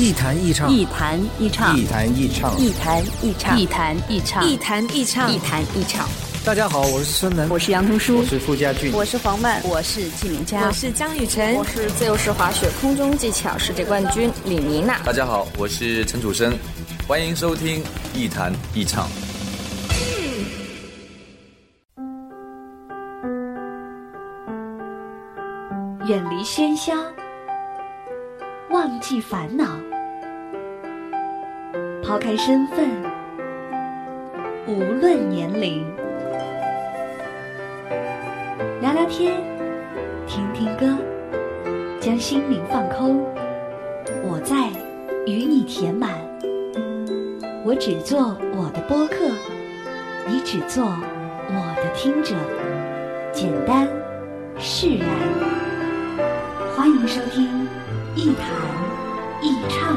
一弹一唱，一弹一唱，一弹一唱，一弹一唱，一弹一唱，一弹一唱，一弹一唱。大家好，我是孙楠，我是杨同舒，我是傅家俊，我是黄曼，我是纪明佳，我是江雨晨，我是自由式滑雪空中技巧世界冠军李妮娜。大家好，我是陈楚生，欢迎收听一弹一唱。远离喧嚣，忘记烦恼，抛开身份，无论年龄，聊聊天，听听歌，将心灵放空。我在，与你填满。我只做我的播客，你只做我的听者。简单，释然。欢迎收听《一弹一唱》，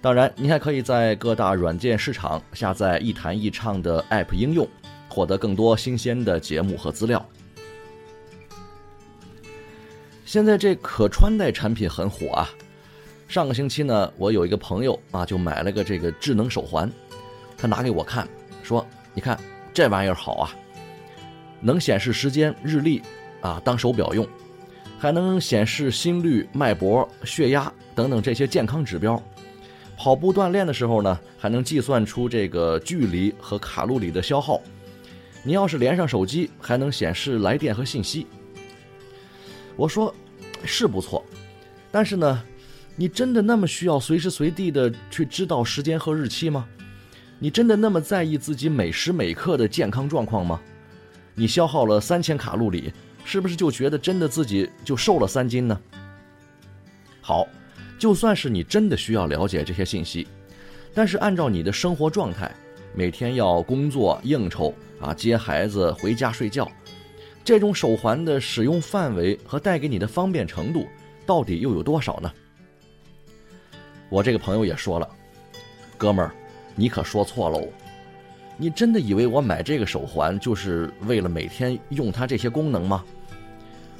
当然，您还可以在各大软件市场下载“一弹一唱”的 App 应用，获得更多新鲜的节目和资料。现在这可穿戴产品很火啊！上个星期呢，我有一个朋友啊，就买了个这个智能手环，他拿给我看，说：“你看这玩意儿好啊，能显示时间、日历啊，当手表用。”还能显示心率、脉搏、血压等等这些健康指标。跑步锻炼的时候呢，还能计算出这个距离和卡路里的消耗。你要是连上手机，还能显示来电和信息。我说是不错，但是呢，你真的那么需要随时随地的去知道时间和日期吗？你真的那么在意自己每时每刻的健康状况吗？你消耗了三千卡路里。是不是就觉得真的自己就瘦了三斤呢？好，就算是你真的需要了解这些信息，但是按照你的生活状态，每天要工作应酬啊，接孩子回家睡觉，这种手环的使用范围和带给你的方便程度，到底又有多少呢？我这个朋友也说了，哥们儿，你可说错喽。你真的以为我买这个手环就是为了每天用它这些功能吗？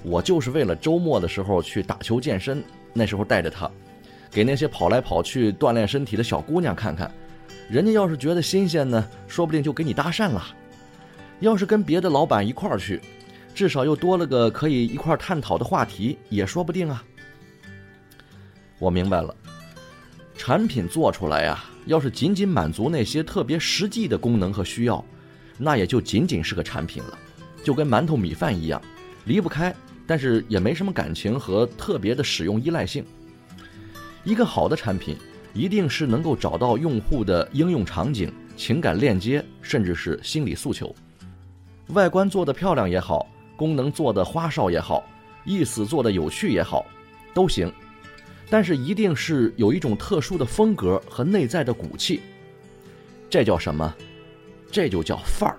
我就是为了周末的时候去打球健身，那时候带着它，给那些跑来跑去锻炼身体的小姑娘看看，人家要是觉得新鲜呢，说不定就给你搭讪了。要是跟别的老板一块儿去，至少又多了个可以一块儿探讨的话题，也说不定啊。我明白了，产品做出来呀。要是仅仅满足那些特别实际的功能和需要，那也就仅仅是个产品了，就跟馒头米饭一样，离不开，但是也没什么感情和特别的使用依赖性。一个好的产品，一定是能够找到用户的应用场景、情感链接，甚至是心理诉求。外观做得漂亮也好，功能做得花哨也好，意思做得有趣也好，都行。但是一定是有一种特殊的风格和内在的骨气，这叫什么？这就叫范儿。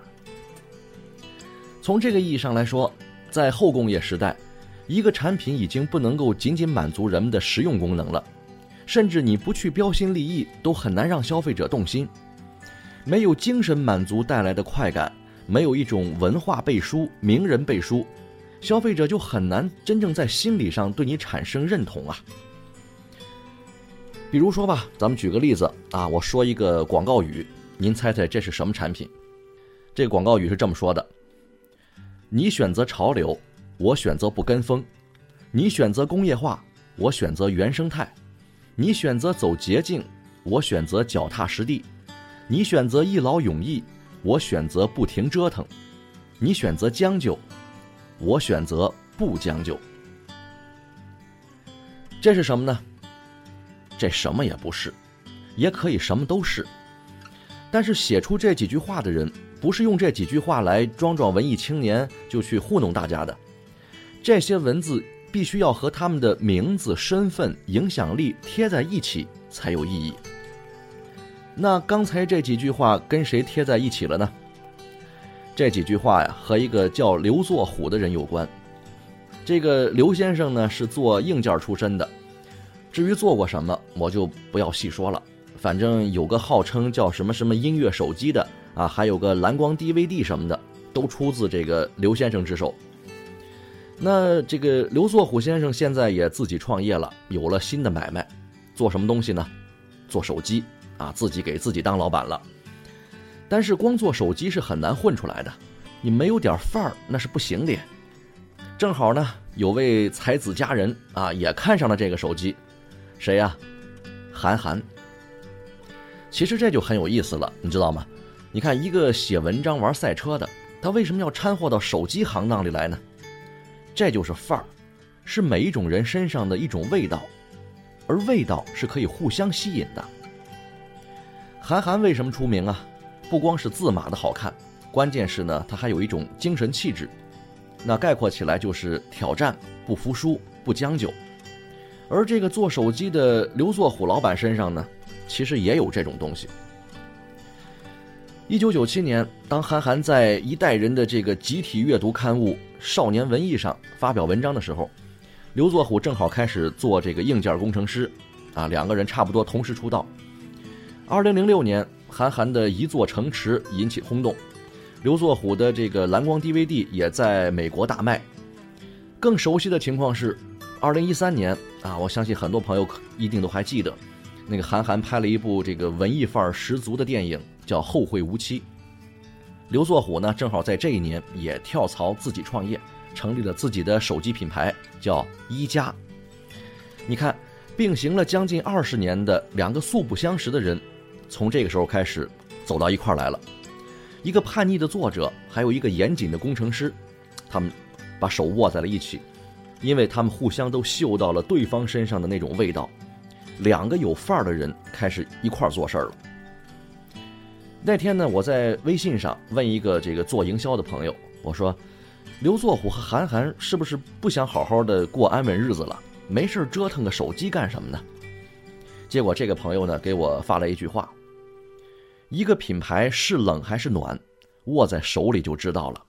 从这个意义上来说，在后工业时代，一个产品已经不能够仅仅满足人们的实用功能了，甚至你不去标新立异，都很难让消费者动心。没有精神满足带来的快感，没有一种文化背书、名人背书，消费者就很难真正在心理上对你产生认同啊。比如说吧，咱们举个例子啊，我说一个广告语，您猜猜这是什么产品？这广告语是这么说的：你选择潮流，我选择不跟风；你选择工业化，我选择原生态；你选择走捷径，我选择脚踏实地；你选择一劳永逸，我选择不停折腾；你选择将就，我选择不将就。这是什么呢？这什么也不是，也可以什么都是。但是写出这几句话的人，不是用这几句话来装装文艺青年就去糊弄大家的。这些文字必须要和他们的名字、身份、影响力贴在一起才有意义。那刚才这几句话跟谁贴在一起了呢？这几句话呀，和一个叫刘作虎的人有关。这个刘先生呢，是做硬件出身的。至于做过什么，我就不要细说了。反正有个号称叫什么什么音乐手机的啊，还有个蓝光 DVD 什么的，都出自这个刘先生之手。那这个刘作虎先生现在也自己创业了，有了新的买卖，做什么东西呢？做手机啊，自己给自己当老板了。但是光做手机是很难混出来的，你没有点范儿那是不行的。正好呢，有位才子佳人啊，也看上了这个手机。谁呀？韩寒。其实这就很有意思了，你知道吗？你看，一个写文章玩赛车的，他为什么要掺和到手机行当里来呢？这就是范儿，是每一种人身上的一种味道，而味道是可以互相吸引的。韩寒为什么出名啊？不光是字码的好看，关键是呢，他还有一种精神气质。那概括起来就是挑战、不服输、不将就。而这个做手机的刘作虎老板身上呢，其实也有这种东西。一九九七年，当韩寒在一代人的这个集体阅读刊物《少年文艺》上发表文章的时候，刘作虎正好开始做这个硬件工程师，啊，两个人差不多同时出道。二零零六年，韩寒的一座城池引起轰动，刘作虎的这个蓝光 DVD 也在美国大卖。更熟悉的情况是。二零一三年啊，我相信很多朋友可一定都还记得，那个韩寒拍了一部这个文艺范儿十足的电影，叫《后会无期》。刘作虎呢，正好在这一年也跳槽自己创业，成立了自己的手机品牌，叫一加。你看，并行了将近二十年的两个素不相识的人，从这个时候开始走到一块来了。一个叛逆的作者，还有一个严谨的工程师，他们把手握在了一起。因为他们互相都嗅到了对方身上的那种味道，两个有范儿的人开始一块儿做事儿了。那天呢，我在微信上问一个这个做营销的朋友，我说：“刘作虎和韩寒是不是不想好好的过安稳日子了？没事折腾个手机干什么呢？”结果这个朋友呢给我发了一句话：“一个品牌是冷还是暖，握在手里就知道了。”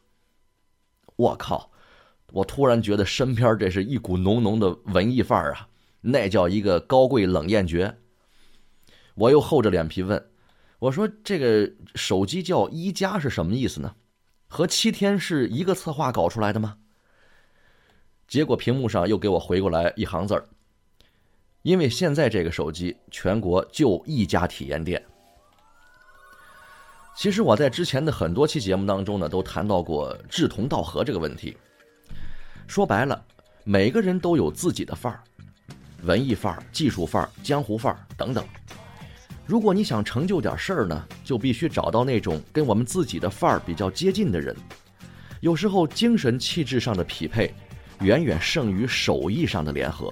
我靠！我突然觉得身边这是一股浓浓的文艺范儿啊，那叫一个高贵冷艳绝。我又厚着脸皮问：“我说这个手机叫一加是什么意思呢？和七天是一个策划搞出来的吗？”结果屏幕上又给我回过来一行字儿：“因为现在这个手机全国就一家体验店。”其实我在之前的很多期节目当中呢，都谈到过志同道合这个问题。说白了，每个人都有自己的范儿，文艺范儿、技术范儿、江湖范儿等等。如果你想成就点事儿呢，就必须找到那种跟我们自己的范儿比较接近的人。有时候精神气质上的匹配，远远胜于手艺上的联合。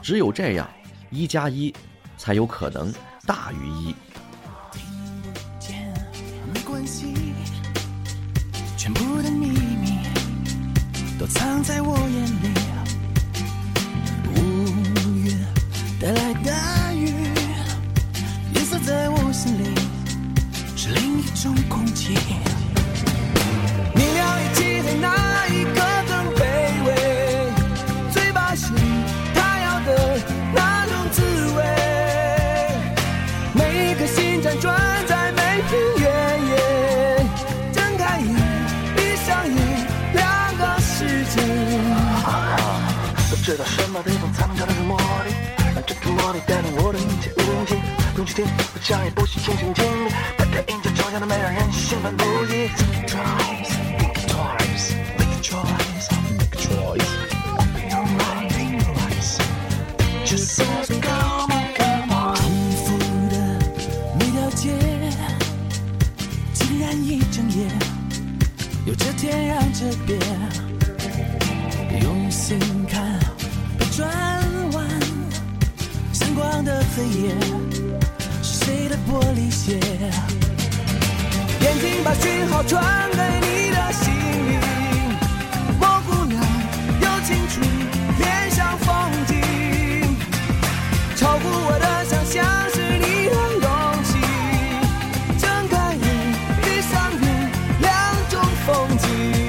只有这样，一加一才有可能大于一。全部的秘密。都藏在我眼里，明了一起在那一刻更卑微，最怕是他要的那种滋味。每一颗心辗转在每片原野，睁开眼，闭上眼。两个世界不知道什么地方才能找到这魔力，让这种魔力带动我的一切无尽。不去听，不讲，也不许轻轻经历。打开眼界，抽象的美人兴奋不已。Think twice, think twice, make a choice, make a choice. Open your mind, open your eyes. Just say come on, come on. 重复的每条街，竟然一整夜，有着天壤之别。用心看，被转弯，闪光的黑夜是谁的玻璃鞋？眼把讯号传给你的心灵。我姑娘有清楚，面向风景，超乎我的想象是你的勇气。睁开眼，闭上眼，两种风景。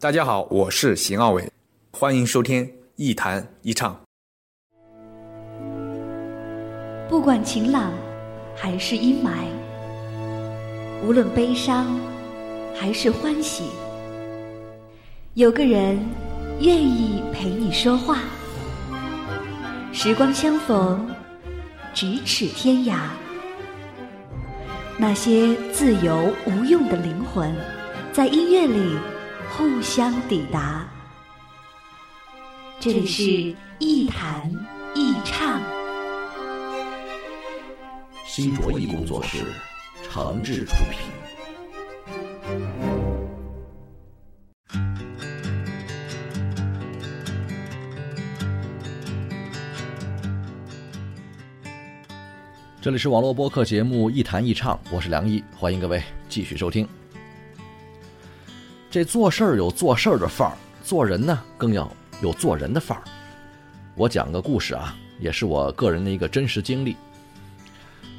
大家好，我是邢傲伟，欢迎收听一谈一唱。不管晴朗还是阴霾，无论悲伤还是欢喜，有个人愿意陪你说话。时光相逢，咫尺天涯。那些自由无用的灵魂，在音乐里互相抵达。这里是一弹一唱。新卓艺工作室，诚挚出品。这里是网络播客节目《一谈一唱》，我是梁毅，欢迎各位继续收听。这做事儿有做事儿的范儿，做人呢更要有做人的范儿。我讲个故事啊，也是我个人的一个真实经历。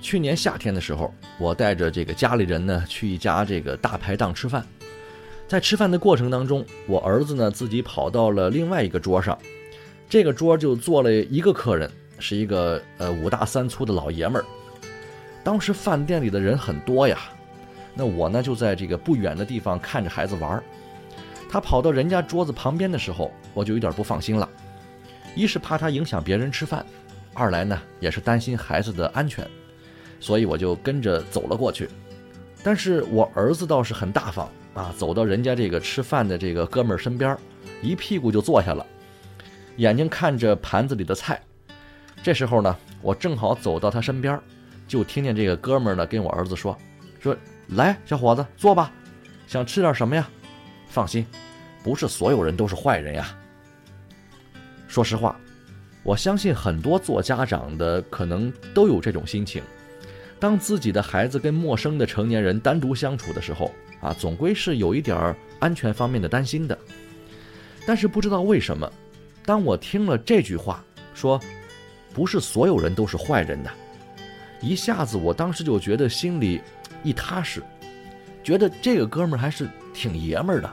去年夏天的时候，我带着这个家里人呢去一家这个大排档吃饭，在吃饭的过程当中，我儿子呢自己跑到了另外一个桌上，这个桌就坐了一个客人，是一个呃五大三粗的老爷们儿。当时饭店里的人很多呀，那我呢就在这个不远的地方看着孩子玩。他跑到人家桌子旁边的时候，我就有点不放心了，一是怕他影响别人吃饭，二来呢也是担心孩子的安全。所以我就跟着走了过去，但是我儿子倒是很大方啊，走到人家这个吃饭的这个哥们儿身边，一屁股就坐下了，眼睛看着盘子里的菜。这时候呢，我正好走到他身边，就听见这个哥们儿呢跟我儿子说：“说来，小伙子坐吧，想吃点什么呀？放心，不是所有人都是坏人呀。”说实话，我相信很多做家长的可能都有这种心情。当自己的孩子跟陌生的成年人单独相处的时候，啊，总归是有一点安全方面的担心的。但是不知道为什么，当我听了这句话说，不是所有人都是坏人的，一下子我当时就觉得心里一踏实，觉得这个哥们儿还是挺爷们儿的。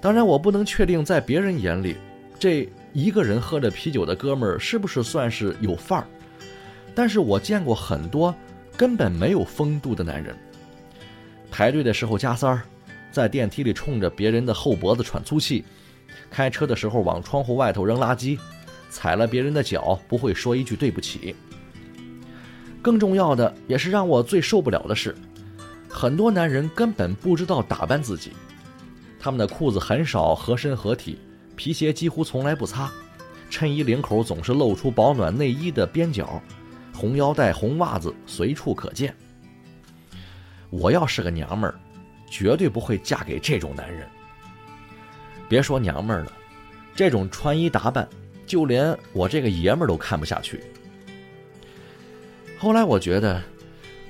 当然，我不能确定在别人眼里，这一个人喝着啤酒的哥们儿是不是算是有范儿。但是我见过很多根本没有风度的男人，排队的时候加塞儿，在电梯里冲着别人的后脖子喘粗气，开车的时候往窗户外头扔垃圾，踩了别人的脚不会说一句对不起。更重要的，也是让我最受不了的是，很多男人根本不知道打扮自己，他们的裤子很少合身合体，皮鞋几乎从来不擦，衬衣领口总是露出保暖内衣的边角。红腰带、红袜子随处可见。我要是个娘们儿，绝对不会嫁给这种男人。别说娘们儿了，这种穿衣打扮，就连我这个爷们儿都看不下去。后来我觉得，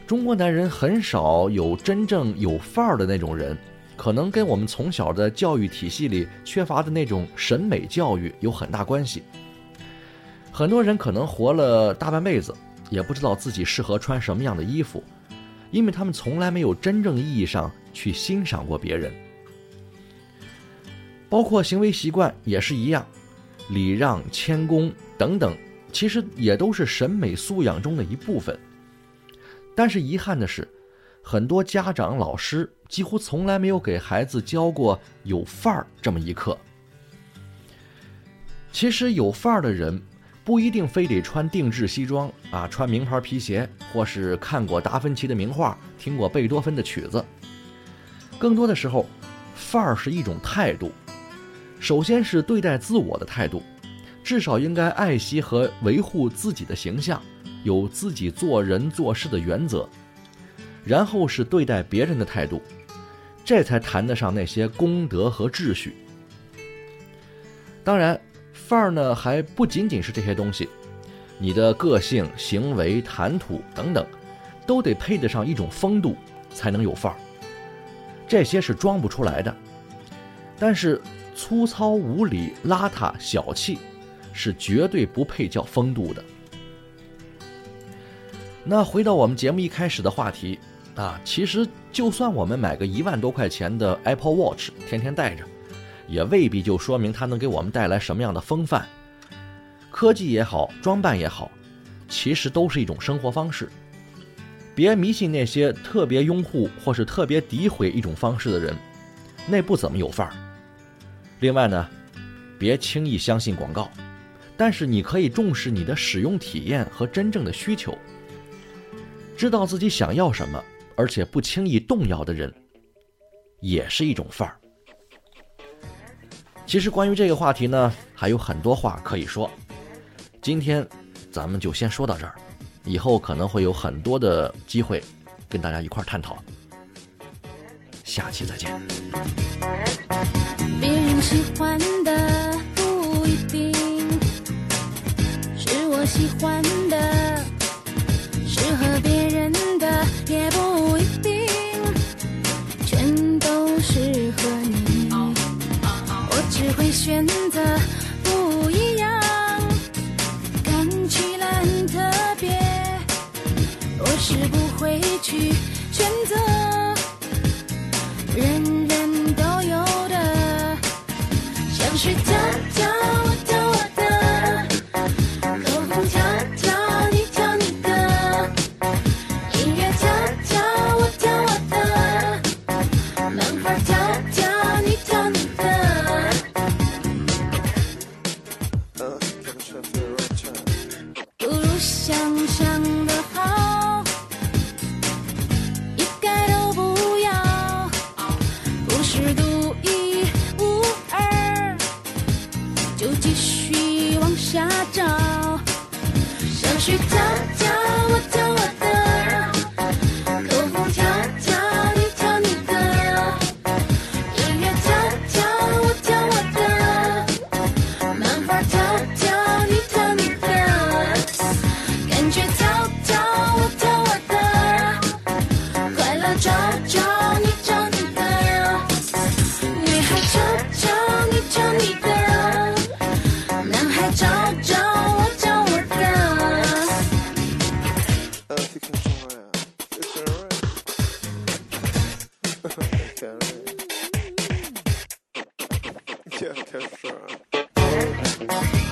中国男人很少有真正有范儿的那种人，可能跟我们从小的教育体系里缺乏的那种审美教育有很大关系。很多人可能活了大半辈子。也不知道自己适合穿什么样的衣服，因为他们从来没有真正意义上去欣赏过别人。包括行为习惯也是一样，礼让、谦恭等等，其实也都是审美素养中的一部分。但是遗憾的是，很多家长、老师几乎从来没有给孩子教过有范儿这么一课。其实有范儿的人。不一定非得穿定制西装啊，穿名牌皮鞋，或是看过达芬奇的名画，听过贝多芬的曲子。更多的时候，范儿是一种态度。首先是对待自我的态度，至少应该爱惜和维护自己的形象，有自己做人做事的原则。然后是对待别人的态度，这才谈得上那些公德和秩序。当然。范儿呢，还不仅仅是这些东西，你的个性、行为、谈吐等等，都得配得上一种风度，才能有范儿。这些是装不出来的。但是粗糙无礼、邋遢小气，是绝对不配叫风度的。那回到我们节目一开始的话题，啊，其实就算我们买个一万多块钱的 Apple Watch，天天戴着，也未必就说明它能给我们带来什么样的风范。科技也好，装扮也好，其实都是一种生活方式。别迷信那些特别拥护或是特别诋毁一种方式的人，那不怎么有范儿。另外呢，别轻易相信广告，但是你可以重视你的使用体验和真正的需求。知道自己想要什么，而且不轻易动摇的人，也是一种范儿。其实关于这个话题呢，还有很多话可以说。今天，咱们就先说到这儿，以后可能会有很多的机会跟大家一块儿探讨。下期再见。别人喜欢的不一定是我喜欢的，适合别人的也不一定全都适合你。我只会选择不一样，看起来很特别，我是不会去选择。想 想